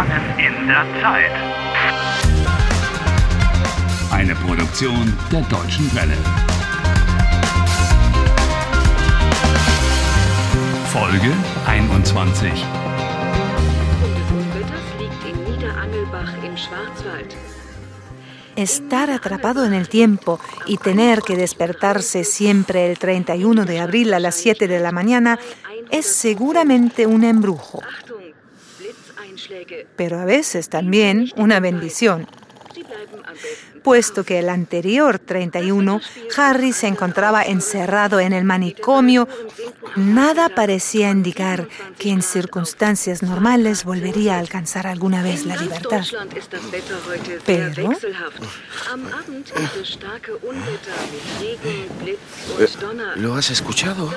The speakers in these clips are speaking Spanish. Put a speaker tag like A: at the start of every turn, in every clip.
A: Gefangen in der Zeit.
B: Eine Produktion der Deutschen Welle. Folge 21.
C: des Unwetters liegt in Niederangelbach im Schwarzwald.
D: Estar atrapado en el tiempo y tener que despertarse siempre el 31 de abril a las 7 de la mañana es seguramente un embrujo. Pero a veces también una bendición, puesto que el anterior 31 Harry se encontraba encerrado en el manicomio, nada parecía indicar que en circunstancias normales volvería a alcanzar alguna vez la libertad. Pero-
C: Donner.
E: ¿Lo has escuchado?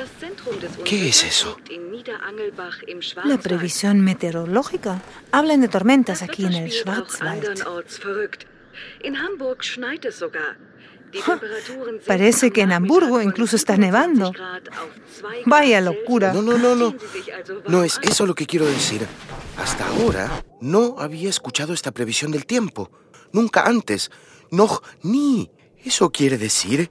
E: ¿Qué es eso?
D: La previsión meteorológica. Hablan de tormentas aquí en el Schwarzwald. Parece que en Hamburgo incluso está
C: 27
D: nevando.
C: Grad auf 2
D: Vaya locura.
E: No, no, no, no. No es eso lo que quiero decir. Hasta ahora no había escuchado esta previsión del tiempo. Nunca antes. No, ni. Eso quiere decir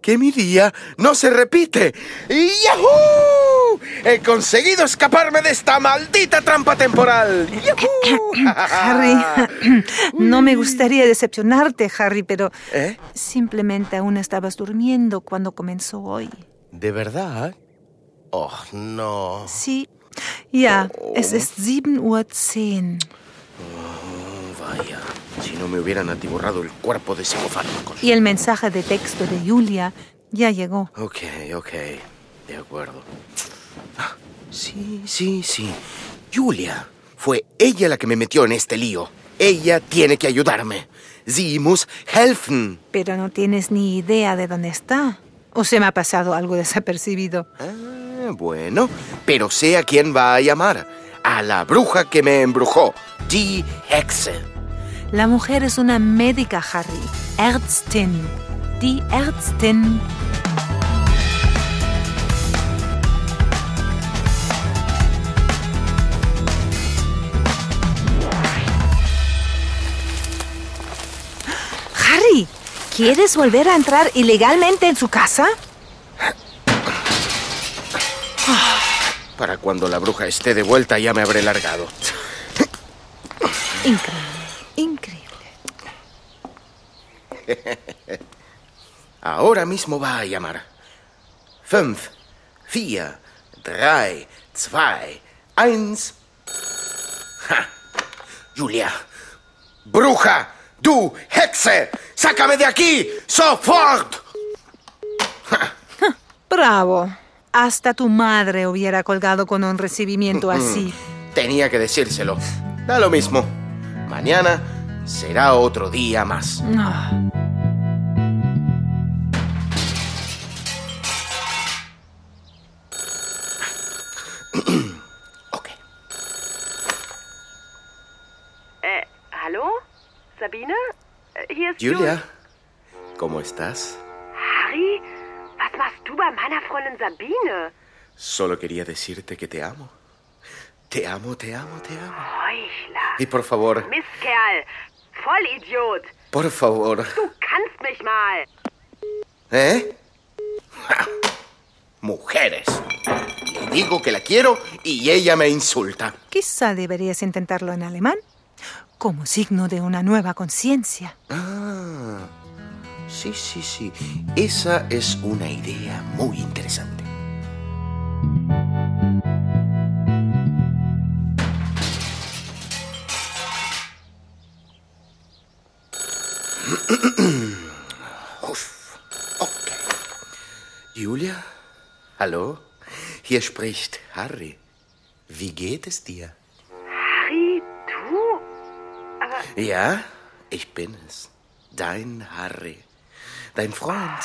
E: que mi día no se repite. ¡Yahoo! He conseguido escaparme de esta maldita trampa temporal. ¡Yahoo!
D: Harry, no me gustaría decepcionarte, Harry, pero
E: ¿Eh?
D: simplemente aún estabas durmiendo cuando comenzó hoy.
E: ¿De verdad? Oh, no.
D: Sí, ja, es ist 7 Uhr 10.
E: Vaya, si no me hubieran atiborrado el cuerpo de psicofármacos.
D: Y el mensaje de texto de Julia ya llegó.
E: Ok, ok, de acuerdo. Ah, Sí, sí, sí. Julia. Fue ella la que me metió en este lío. Ella tiene que ayudarme. Sie muss helfen.
D: Pero no tienes ni idea de dónde está. ¿O se me ha pasado algo desapercibido?
E: Ah, bueno, pero sé a quién va a llamar. A la bruja que me embrujó. Die Hexe.
D: La mujer es una médica, Harry. Ärztin. Die Ärztin. Harry, ¿quieres volver a entrar ilegalmente en su casa?
E: Para cuando la bruja esté de vuelta ya me habré largado.
D: Increíble, increíble.
E: Ahora mismo va a llamar. Fünf, vier, drei, zwei, eins. Ja. Julia. Bruja. Du Hexe. Sácame de aquí. Sofort.
D: Bravo. Hasta tu madre hubiera colgado con un recibimiento así.
E: Tenía que decírselo. Da lo mismo. Mañana será otro día más.
D: Ah.
F: Hier ist
E: Julia. ¿Cómo estás?
F: Harry? Was machst du bei meiner Freundin Sabine?
E: Solo quería decirte que te amo. Te amo, te amo, te amo.
F: Heuchler.
E: Y por favor,
F: Mistkerl. Vollidiot.
E: por favor.
F: Du kannst mich mal.
E: ¿Eh? Ja. Mujeres. Le digo que la quiero y ella me insulta.
D: Quizá deberías intentarlo en alemán, como signo de una nueva conciencia.
E: Ah, sí, sí, sí. Esa es una idea muy interesante. Okay. Julia? Hallo? Hier spricht Harry. Wie geht es dir? Ja, ich bin es. Dein Harry. Dein Freund.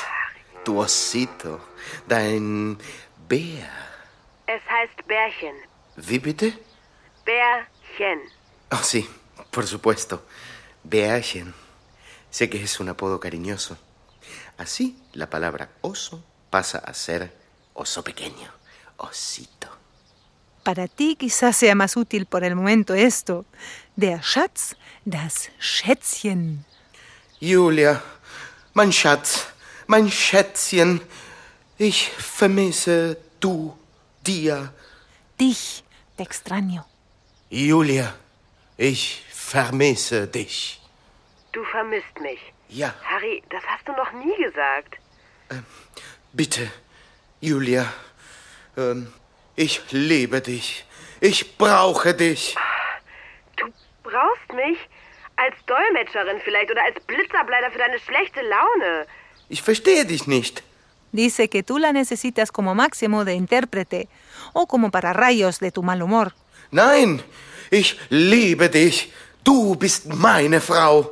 E: Du Osito. Dein Bär.
F: es heißt Bärchen.
E: Wie bitte?
F: Bärchen.
E: Oh, sí, por supuesto. Bärchen. Sé que es un apodo cariñoso. Así, la palabra oso pasa a ser oso pequeño. Osito.
D: Para ti quizás sea más útil por el momento esto, Der Schatz, das Schätzchen.
E: Julia, mein Schatz, mein Schätzchen, ich vermisse du, dir.
D: Dich, te extraño.
E: Julia, ich vermisse dich.
F: Du vermisst mich.
E: Ja,
F: Harry, das hast du noch nie gesagt.
E: bitte, Julia. Ähm, ich liebe dich. Ich brauche dich.
F: Du brauchst mich? Als Dolmetscherin vielleicht oder als Blitzableiter für deine schlechte Laune.
E: Ich verstehe dich nicht.
D: Dice que tú la necesitas como máximo de intérprete o como para rayos de tu mal humor.
E: Nein, ich liebe dich. Du bist meine Frau.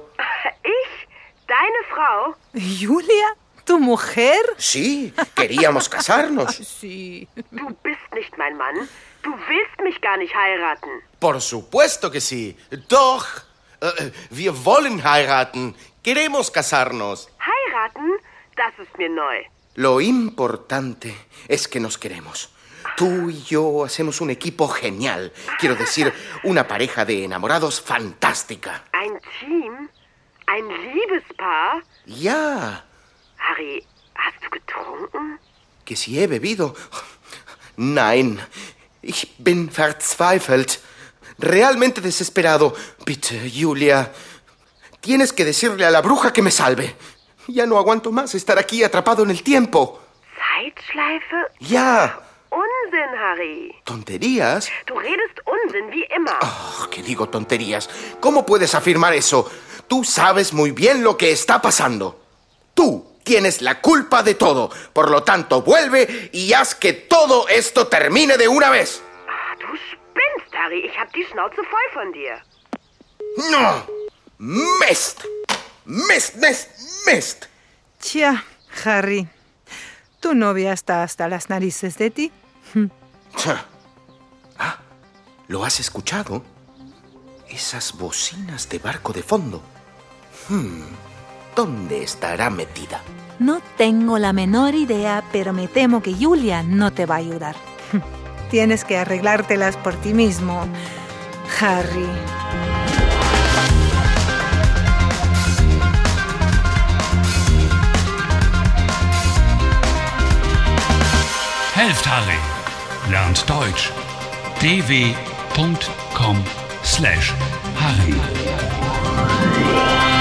F: Ich? Deine Frau?
D: Julia, tu mujer?
E: Sí, queríamos casarnos.
D: Sí.
F: Du bist nicht mein Mann. Du willst mich gar nicht heiraten.
E: Por supuesto que sí. Doch, äh, wir wollen heiraten. Queremos casarnos.
F: Heiraten? Das ist mir neu.
E: Lo importante es que nos queremos. Tú y yo hacemos un equipo genial. Quiero decir, una pareja de enamorados fantástica.
F: Ein Team? Ein Liebespaar?
E: Ya,
F: Harry, hast du getrunken?
E: que si he bebido. Nein, ich bin verzweifelt. Realmente desesperado. Bitte, Julia. Tienes que decirle a la bruja que me salve. Ya no aguanto más estar aquí atrapado en el tiempo.
F: Zeitschleife?
E: Ya.
F: Unsinn, Harry.
E: ¿Tonterías?
F: Du redest Unsinn wie immer.
E: Oh, que digo tonterías. ¿Cómo puedes afirmar eso? Tú sabes muy bien lo que está pasando. Tú tienes la culpa de todo. Por lo tanto, vuelve y haz que todo esto termine de una vez.
F: Ah, du spinnst, Harry. Ich hab die Schnauze voll von dir.
E: ¡No! ¡Mist! ¡Mist, mist, mist!
D: Tja, Harry, tu novia está hasta las narices de ti.
E: Ah, ¿lo has escuchado? Esas bocinas de barco de fondo. Hmm, ¿Dónde estará metida?
D: No tengo la menor idea, pero me temo que Julia no te va a ayudar. Tienes que arreglártelas por ti mismo, Harry.
B: Helft Harry. Lernt Deutsch. dw.com/harry.